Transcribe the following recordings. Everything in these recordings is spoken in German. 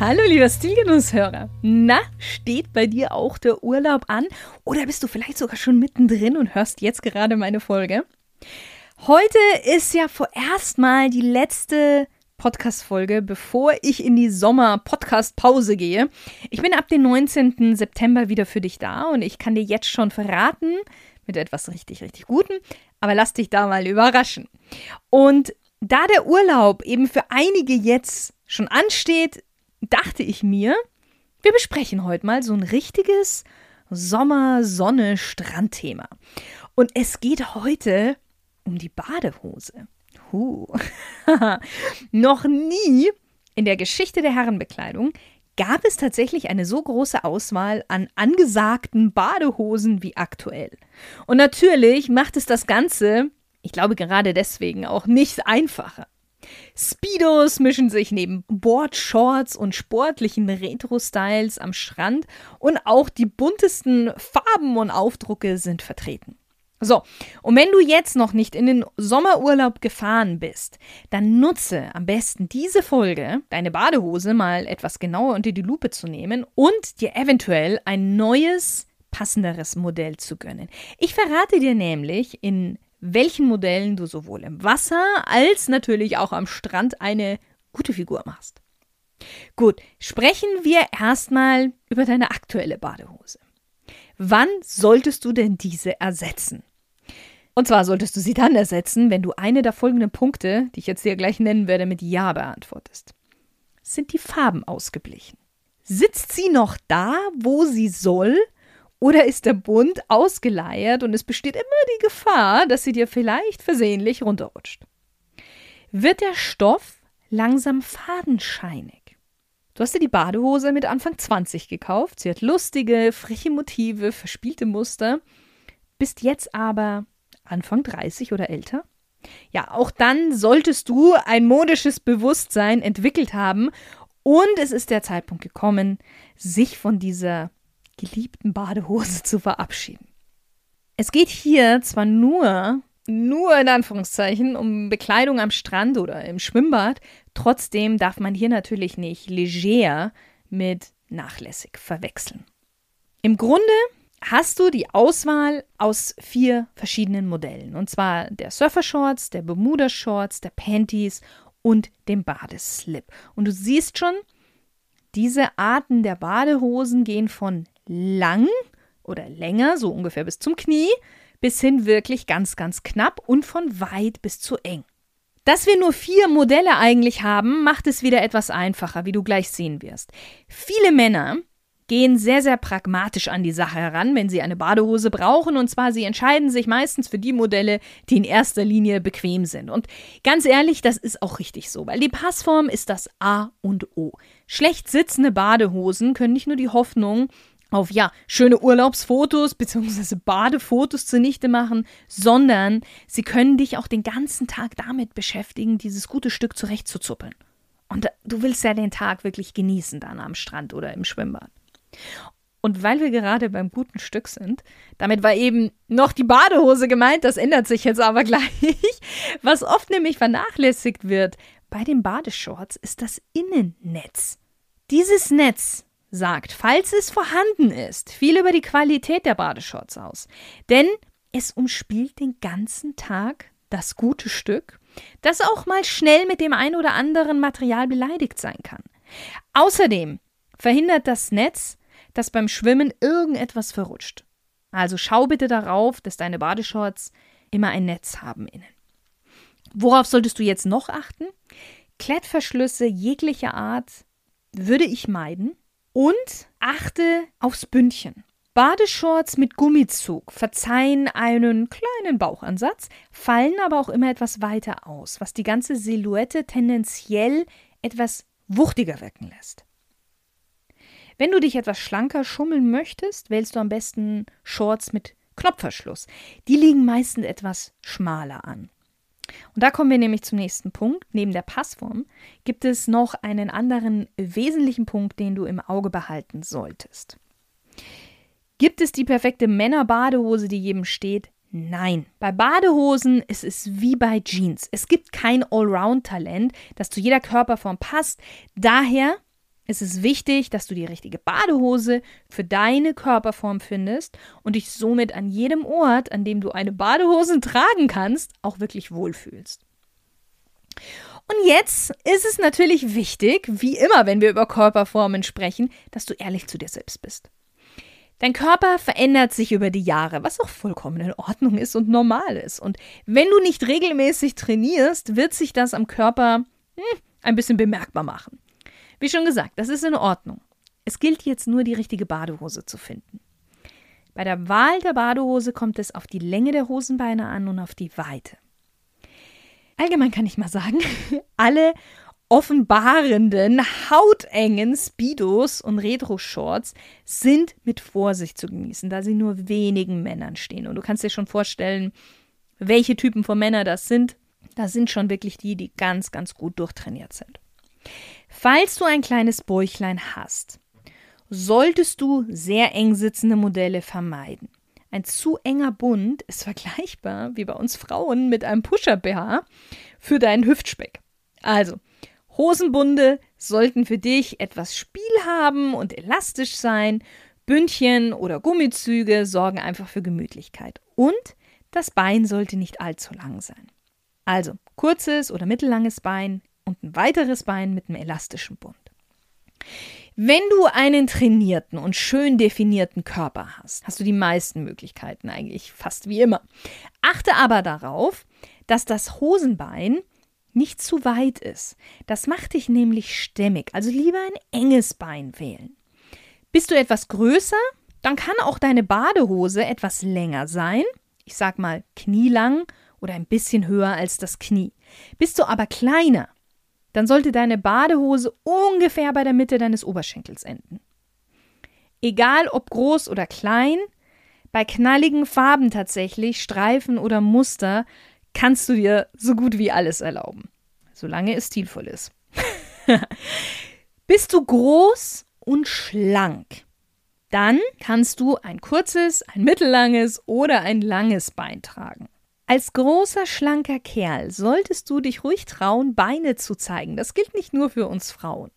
Hallo lieber Stilgenusshörer. Na, steht bei dir auch der Urlaub an? Oder bist du vielleicht sogar schon mittendrin und hörst jetzt gerade meine Folge? Heute ist ja vorerst mal die letzte Podcast-Folge, bevor ich in die Sommer-Podcast-Pause gehe. Ich bin ab dem 19. September wieder für dich da und ich kann dir jetzt schon verraten, mit etwas richtig, richtig Gutem, aber lass dich da mal überraschen. Und da der Urlaub eben für einige jetzt schon ansteht, dachte ich mir, wir besprechen heute mal so ein richtiges Sommer-Sonne-Strandthema. Und es geht heute um die Badehose. Huh. Noch nie in der Geschichte der Herrenbekleidung gab es tatsächlich eine so große Auswahl an angesagten Badehosen wie aktuell. Und natürlich macht es das Ganze, ich glaube gerade deswegen, auch nicht einfacher. Speedos mischen sich neben Boardshorts und sportlichen Retro-Styles am Strand und auch die buntesten Farben und Aufdrucke sind vertreten. So, und wenn du jetzt noch nicht in den Sommerurlaub gefahren bist, dann nutze am besten diese Folge, deine Badehose mal etwas genauer unter die Lupe zu nehmen und dir eventuell ein neues, passenderes Modell zu gönnen. Ich verrate dir nämlich in welchen Modellen du sowohl im Wasser als natürlich auch am Strand eine gute Figur machst. Gut, sprechen wir erstmal über deine aktuelle Badehose. Wann solltest du denn diese ersetzen? Und zwar solltest du sie dann ersetzen, wenn du eine der folgenden Punkte, die ich jetzt dir gleich nennen werde, mit Ja beantwortest. Sind die Farben ausgeblichen? Sitzt sie noch da, wo sie soll? Oder ist der Bund ausgeleiert und es besteht immer die Gefahr, dass sie dir vielleicht versehentlich runterrutscht? Wird der Stoff langsam fadenscheinig? Du hast dir die Badehose mit Anfang 20 gekauft. Sie hat lustige, freche Motive, verspielte Muster. Bist jetzt aber Anfang 30 oder älter? Ja, auch dann solltest du ein modisches Bewusstsein entwickelt haben und es ist der Zeitpunkt gekommen, sich von dieser geliebten Badehose zu verabschieden. Es geht hier zwar nur, nur in Anführungszeichen, um Bekleidung am Strand oder im Schwimmbad, trotzdem darf man hier natürlich nicht leger mit nachlässig verwechseln. Im Grunde hast du die Auswahl aus vier verschiedenen Modellen. Und zwar der Surfer-Shorts, der Bermuda-Shorts, der Panties und dem Badeslip. Und du siehst schon, diese Arten der Badehosen gehen von lang oder länger, so ungefähr bis zum Knie, bis hin wirklich ganz, ganz knapp und von weit bis zu eng. Dass wir nur vier Modelle eigentlich haben, macht es wieder etwas einfacher, wie du gleich sehen wirst. Viele Männer gehen sehr, sehr pragmatisch an die Sache heran, wenn sie eine Badehose brauchen. Und zwar, sie entscheiden sich meistens für die Modelle, die in erster Linie bequem sind. Und ganz ehrlich, das ist auch richtig so, weil die Passform ist das A und O. Schlecht sitzende Badehosen können nicht nur die Hoffnung auf ja schöne Urlaubsfotos bzw. Badefotos zunichte machen, sondern sie können dich auch den ganzen Tag damit beschäftigen, dieses gute Stück zurechtzuzuppeln. Und du willst ja den Tag wirklich genießen dann am Strand oder im Schwimmbad. Und weil wir gerade beim guten Stück sind, damit war eben noch die Badehose gemeint, das ändert sich jetzt aber gleich. Was oft nämlich vernachlässigt wird bei den Badeshorts ist das Innennetz. Dieses Netz sagt, falls es vorhanden ist, viel über die Qualität der Badeshorts aus. Denn es umspielt den ganzen Tag das gute Stück, das auch mal schnell mit dem ein oder anderen Material beleidigt sein kann. Außerdem verhindert das Netz, dass beim Schwimmen irgendetwas verrutscht. Also schau bitte darauf, dass deine Badeshorts immer ein Netz haben innen. Worauf solltest du jetzt noch achten? Klettverschlüsse jeglicher Art würde ich meiden. Und achte aufs Bündchen. Badeshorts mit Gummizug verzeihen einen kleinen Bauchansatz, fallen aber auch immer etwas weiter aus, was die ganze Silhouette tendenziell etwas wuchtiger wirken lässt. Wenn du dich etwas schlanker schummeln möchtest, wählst du am besten Shorts mit Knopfverschluss. Die liegen meistens etwas schmaler an. Und da kommen wir nämlich zum nächsten Punkt. Neben der Passform gibt es noch einen anderen wesentlichen Punkt, den du im Auge behalten solltest. Gibt es die perfekte Männerbadehose, die jedem steht? Nein. Bei Badehosen ist es wie bei Jeans. Es gibt kein Allround-Talent, das zu jeder Körperform passt. Daher ist es wichtig, dass du die richtige Badehose für deine Körperform findest und dich somit an jedem Ort, an dem du eine Badehose tragen kannst, auch wirklich wohlfühlst. Und jetzt ist es natürlich wichtig, wie immer, wenn wir über Körperformen sprechen, dass du ehrlich zu dir selbst bist. Dein Körper verändert sich über die Jahre, was auch vollkommen in Ordnung ist und normal ist. Und wenn du nicht regelmäßig trainierst, wird sich das am Körper hm, ein bisschen bemerkbar machen. Wie schon gesagt, das ist in Ordnung. Es gilt jetzt nur, die richtige Badehose zu finden. Bei der Wahl der Badehose kommt es auf die Länge der Hosenbeine an und auf die Weite. Allgemein kann ich mal sagen, alle offenbarenden, hautengen Speedos und Retro-Shorts sind mit Vorsicht zu genießen, da sie nur wenigen Männern stehen. Und du kannst dir schon vorstellen, welche Typen von Männern das sind. Das sind schon wirklich die, die ganz, ganz gut durchtrainiert sind. Falls du ein kleines Bäuchlein hast, solltest du sehr eng sitzende Modelle vermeiden. Ein zu enger Bund ist vergleichbar wie bei uns Frauen mit einem Pusher-BH für deinen Hüftspeck. Also, Hosenbunde sollten für dich etwas Spiel haben und elastisch sein. Bündchen oder Gummizüge sorgen einfach für Gemütlichkeit. Und das Bein sollte nicht allzu lang sein. Also kurzes oder mittellanges Bein und ein weiteres Bein mit einem elastischen Bund. Wenn du einen trainierten und schön definierten Körper hast, hast du die meisten Möglichkeiten eigentlich fast wie immer. Achte aber darauf, dass das Hosenbein nicht zu weit ist. Das macht dich nämlich stämmig, also lieber ein enges Bein wählen. Bist du etwas größer, dann kann auch deine Badehose etwas länger sein, ich sag mal knielang oder ein bisschen höher als das Knie. Bist du aber kleiner, dann sollte deine Badehose ungefähr bei der Mitte deines Oberschenkels enden. Egal ob groß oder klein, bei knalligen Farben tatsächlich, Streifen oder Muster, kannst du dir so gut wie alles erlauben, solange es stilvoll ist. Bist du groß und schlank, dann kannst du ein kurzes, ein mittellanges oder ein langes Bein tragen. Als großer, schlanker Kerl solltest du dich ruhig trauen, Beine zu zeigen. Das gilt nicht nur für uns Frauen.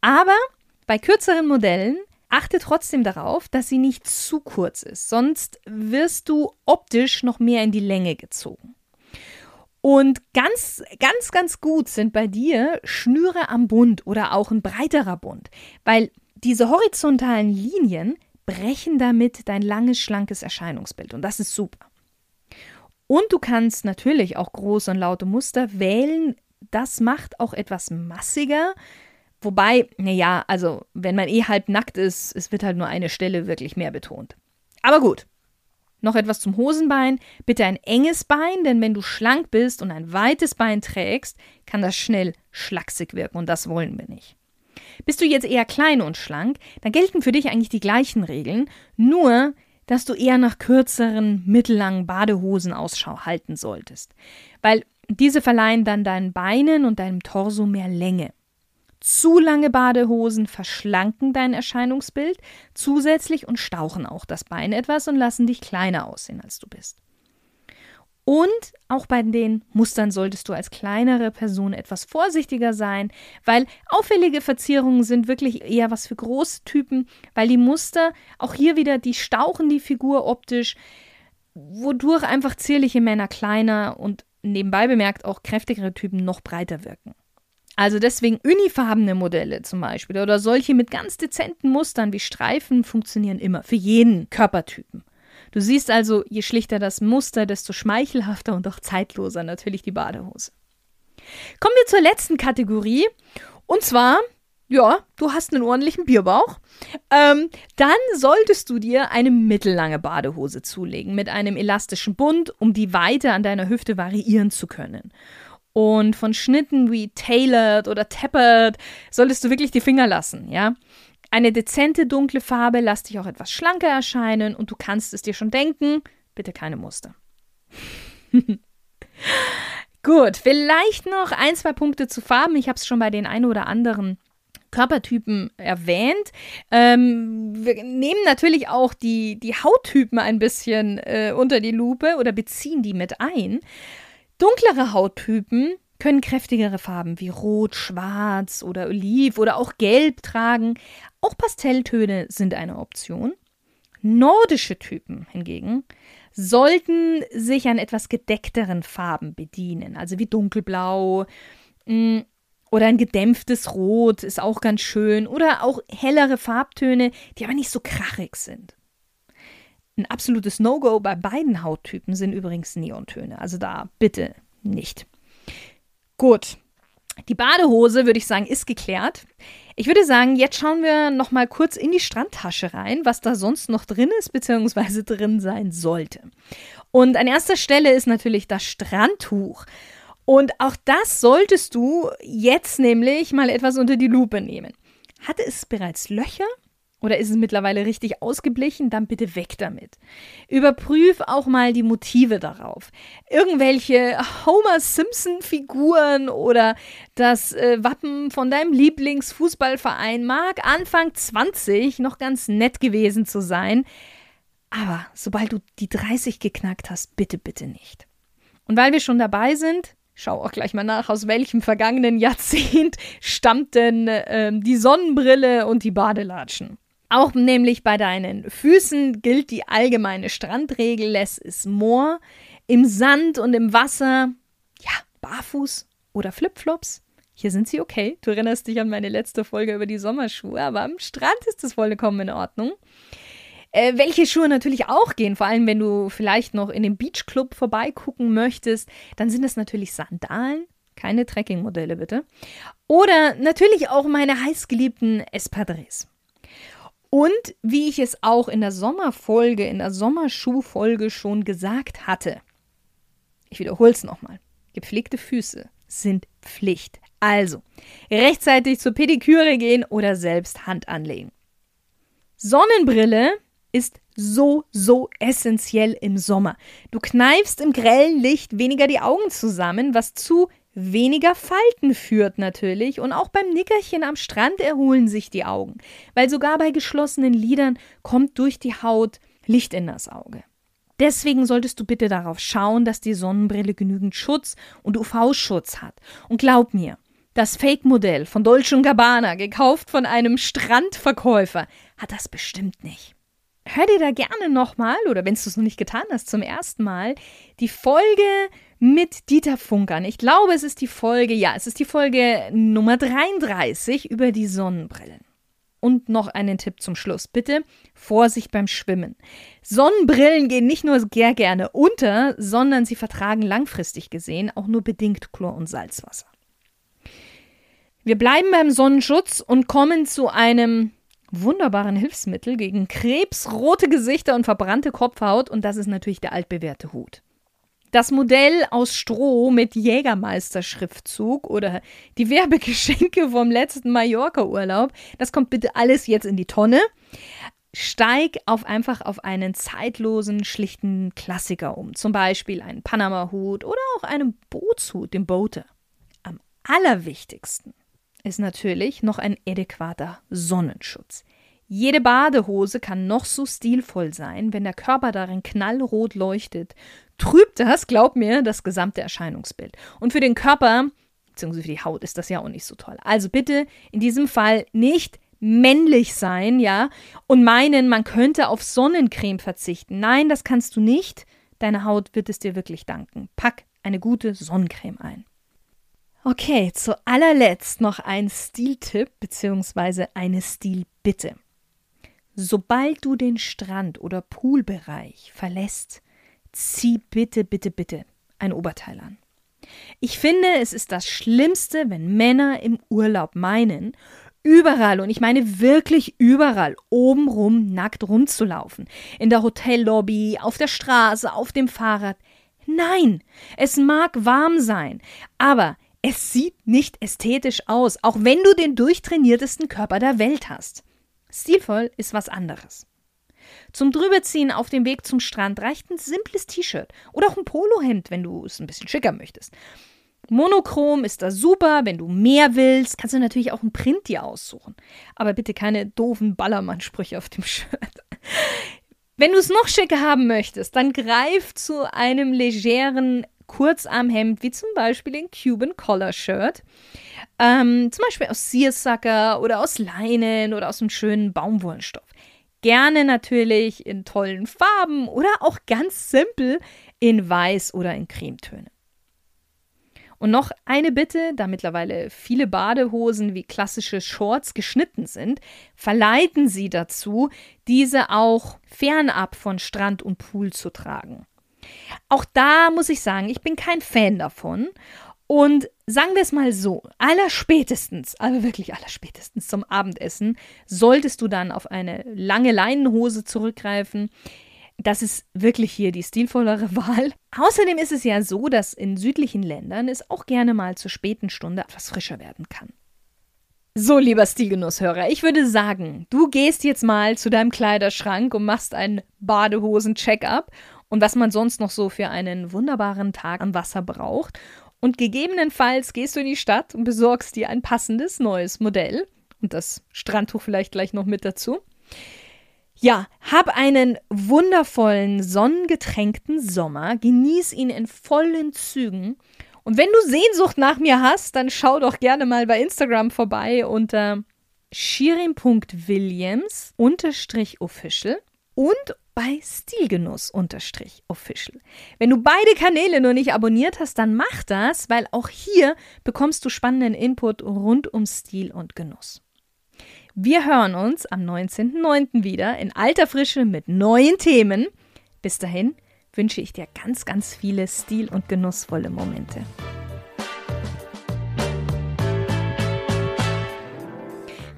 Aber bei kürzeren Modellen achte trotzdem darauf, dass sie nicht zu kurz ist, sonst wirst du optisch noch mehr in die Länge gezogen. Und ganz, ganz, ganz gut sind bei dir Schnüre am Bund oder auch ein breiterer Bund, weil diese horizontalen Linien brechen damit dein langes, schlankes Erscheinungsbild und das ist super. Und du kannst natürlich auch große und laute Muster wählen. Das macht auch etwas massiger, Wobei, naja, also wenn man eh halb nackt ist, es wird halt nur eine Stelle wirklich mehr betont. Aber gut. Noch etwas zum Hosenbein. Bitte ein enges Bein, denn wenn du schlank bist und ein weites Bein trägst, kann das schnell schlaksig wirken und das wollen wir nicht. Bist du jetzt eher klein und schlank, dann gelten für dich eigentlich die gleichen Regeln, nur dass du eher nach kürzeren, mittellangen Badehosen Ausschau halten solltest, weil diese verleihen dann deinen Beinen und deinem Torso mehr Länge. Zu lange Badehosen verschlanken dein Erscheinungsbild zusätzlich und stauchen auch das Bein etwas und lassen dich kleiner aussehen, als du bist. Und auch bei den Mustern solltest du als kleinere Person etwas vorsichtiger sein, weil auffällige Verzierungen sind wirklich eher was für Großtypen, weil die Muster auch hier wieder, die stauchen die Figur optisch, wodurch einfach zierliche Männer kleiner und nebenbei bemerkt auch kräftigere Typen noch breiter wirken. Also deswegen unifarbene Modelle zum Beispiel oder solche mit ganz dezenten Mustern wie Streifen funktionieren immer für jeden Körpertypen. Du siehst also, je schlichter das Muster, desto schmeichelhafter und auch zeitloser natürlich die Badehose. Kommen wir zur letzten Kategorie und zwar ja, du hast einen ordentlichen Bierbauch, ähm, dann solltest du dir eine mittellange Badehose zulegen mit einem elastischen Bund, um die Weite an deiner Hüfte variieren zu können. Und von Schnitten wie tailored oder tapered solltest du wirklich die Finger lassen, ja. Eine dezente dunkle Farbe lässt dich auch etwas schlanker erscheinen und du kannst es dir schon denken, bitte keine Muster. Gut, vielleicht noch ein, zwei Punkte zu Farben. Ich habe es schon bei den ein oder anderen Körpertypen erwähnt. Ähm, wir nehmen natürlich auch die, die Hauttypen ein bisschen äh, unter die Lupe oder beziehen die mit ein. Dunklere Hauttypen können kräftigere Farben wie Rot, Schwarz oder Oliv oder auch Gelb tragen. Auch Pastelltöne sind eine Option. Nordische Typen hingegen sollten sich an etwas gedeckteren Farben bedienen, also wie dunkelblau mm, oder ein gedämpftes Rot ist auch ganz schön oder auch hellere Farbtöne, die aber nicht so krachig sind. Ein absolutes No-Go bei beiden Hauttypen sind übrigens Neontöne, also da bitte nicht. Gut. Die Badehose, würde ich sagen, ist geklärt. Ich würde sagen, jetzt schauen wir noch mal kurz in die Strandtasche rein, was da sonst noch drin ist, beziehungsweise drin sein sollte. Und an erster Stelle ist natürlich das Strandtuch. Und auch das solltest du jetzt nämlich mal etwas unter die Lupe nehmen. Hatte es bereits Löcher? Oder ist es mittlerweile richtig ausgeblichen? Dann bitte weg damit. Überprüf auch mal die Motive darauf. Irgendwelche Homer Simpson-Figuren oder das äh, Wappen von deinem Lieblingsfußballverein mag Anfang 20 noch ganz nett gewesen zu sein. Aber sobald du die 30 geknackt hast, bitte, bitte nicht. Und weil wir schon dabei sind, schau auch gleich mal nach, aus welchem vergangenen Jahrzehnt stammt denn äh, die Sonnenbrille und die Badelatschen. Auch nämlich bei deinen Füßen gilt die allgemeine Strandregel, less is more. Im Sand und im Wasser, ja, barfuß oder Flipflops. Hier sind sie okay. Du erinnerst dich an meine letzte Folge über die Sommerschuhe, aber am Strand ist es vollkommen in Ordnung. Äh, welche Schuhe natürlich auch gehen, vor allem wenn du vielleicht noch in den Beachclub vorbeigucken möchtest, dann sind es natürlich Sandalen, keine Trekkingmodelle bitte. Oder natürlich auch meine heißgeliebten Espadrilles. Und wie ich es auch in der Sommerfolge, in der Sommerschuhfolge schon gesagt hatte, ich wiederhole es nochmal, gepflegte Füße sind Pflicht. Also, rechtzeitig zur Pediküre gehen oder selbst Hand anlegen. Sonnenbrille ist so, so essentiell im Sommer. Du kneifst im grellen Licht weniger die Augen zusammen, was zu weniger Falten führt natürlich und auch beim Nickerchen am Strand erholen sich die Augen, weil sogar bei geschlossenen Lidern kommt durch die Haut Licht in das Auge. Deswegen solltest du bitte darauf schauen, dass die Sonnenbrille genügend Schutz und UV-Schutz hat. Und glaub mir, das Fake-Modell von Dolce Gabbana, gekauft von einem Strandverkäufer, hat das bestimmt nicht. Hör dir da gerne nochmal, oder wenn du es noch nicht getan hast, zum ersten Mal, die Folge mit Dieter Funkern. Ich glaube, es ist die Folge, ja, es ist die Folge Nummer 33 über die Sonnenbrillen. Und noch einen Tipp zum Schluss. Bitte Vorsicht beim Schwimmen. Sonnenbrillen gehen nicht nur sehr gerne unter, sondern sie vertragen langfristig gesehen auch nur bedingt Chlor- und Salzwasser. Wir bleiben beim Sonnenschutz und kommen zu einem wunderbaren Hilfsmittel gegen Krebs, rote Gesichter und verbrannte Kopfhaut und das ist natürlich der altbewährte Hut. Das Modell aus Stroh mit Jägermeister-Schriftzug oder die Werbegeschenke vom letzten Mallorca-Urlaub, das kommt bitte alles jetzt in die Tonne. Steig auf einfach auf einen zeitlosen, schlichten Klassiker um. Zum Beispiel einen Panama-Hut oder auch einen Bootshut, den Boater. Am allerwichtigsten ist natürlich noch ein adäquater Sonnenschutz. Jede Badehose kann noch so stilvoll sein, wenn der Körper darin knallrot leuchtet, trübt das, glaub mir, das gesamte Erscheinungsbild. Und für den Körper, beziehungsweise für die Haut, ist das ja auch nicht so toll. Also bitte in diesem Fall nicht männlich sein, ja, und meinen, man könnte auf Sonnencreme verzichten. Nein, das kannst du nicht. Deine Haut wird es dir wirklich danken. Pack eine gute Sonnencreme ein. Okay, zu allerletzt noch ein Stiltipp bzw. eine Stilbitte. Sobald du den Strand- oder Poolbereich verlässt, zieh bitte, bitte, bitte ein Oberteil an. Ich finde, es ist das Schlimmste, wenn Männer im Urlaub meinen, überall, und ich meine wirklich überall, obenrum nackt rumzulaufen. In der Hotellobby, auf der Straße, auf dem Fahrrad. Nein, es mag warm sein, aber es sieht nicht ästhetisch aus, auch wenn du den durchtrainiertesten Körper der Welt hast. Stilvoll ist was anderes. Zum Drüberziehen auf dem Weg zum Strand reicht ein simples T-Shirt oder auch ein Polohemd, wenn du es ein bisschen schicker möchtest. Monochrom ist da super, wenn du mehr willst, kannst du natürlich auch einen Print dir aussuchen. Aber bitte keine doofen Ballermann-Sprüche auf dem Shirt. Wenn du es noch schicker haben möchtest, dann greif zu einem legeren Kurzarmhemd, wie zum Beispiel den Cuban Collar Shirt. Ähm, zum Beispiel aus Seersucker oder aus Leinen oder aus einem schönen Baumwollstoff. Gerne natürlich in tollen Farben oder auch ganz simpel in Weiß oder in Cremetöne. Und noch eine Bitte, da mittlerweile viele Badehosen wie klassische Shorts geschnitten sind, verleiten Sie dazu, diese auch fernab von Strand und Pool zu tragen. Auch da muss ich sagen, ich bin kein Fan davon. Und sagen wir es mal so, allerspätestens, aber wirklich allerspätestens zum Abendessen, solltest du dann auf eine lange Leinenhose zurückgreifen, das ist wirklich hier die stilvollere Wahl. Außerdem ist es ja so, dass in südlichen Ländern es auch gerne mal zur späten Stunde etwas frischer werden kann. So, lieber Stilgenusshörer, ich würde sagen, du gehst jetzt mal zu deinem Kleiderschrank und machst einen Badehosen-Check-up und was man sonst noch so für einen wunderbaren Tag am Wasser braucht. Und gegebenenfalls gehst du in die Stadt und besorgst dir ein passendes neues Modell und das Strandtuch vielleicht gleich noch mit dazu. Ja, hab einen wundervollen, sonnengetränkten Sommer, genieß ihn in vollen Zügen. Und wenn du Sehnsucht nach mir hast, dann schau doch gerne mal bei Instagram vorbei unter shirin.williams official und bei Stilgenuss-official. Wenn du beide Kanäle nur nicht abonniert hast, dann mach das, weil auch hier bekommst du spannenden Input rund um Stil und Genuss. Wir hören uns am 19.09. wieder in alter Frische mit neuen Themen. Bis dahin wünsche ich dir ganz, ganz viele stil- und genussvolle Momente.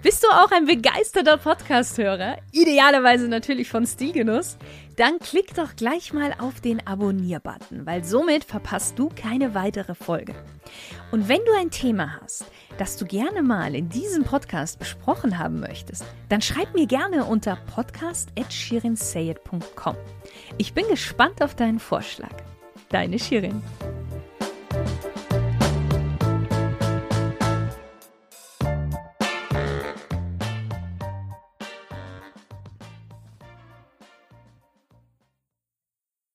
Bist du auch ein begeisterter Podcast-Hörer? Idealerweise natürlich von Stilgenuss? Dann klick doch gleich mal auf den Abonnier-Button, weil somit verpasst du keine weitere Folge. Und wenn du ein Thema hast, das du gerne mal in diesem Podcast besprochen haben möchtest, dann schreib mir gerne unter podcast.shirinsayed.com. Ich bin gespannt auf deinen Vorschlag. Deine Shirin.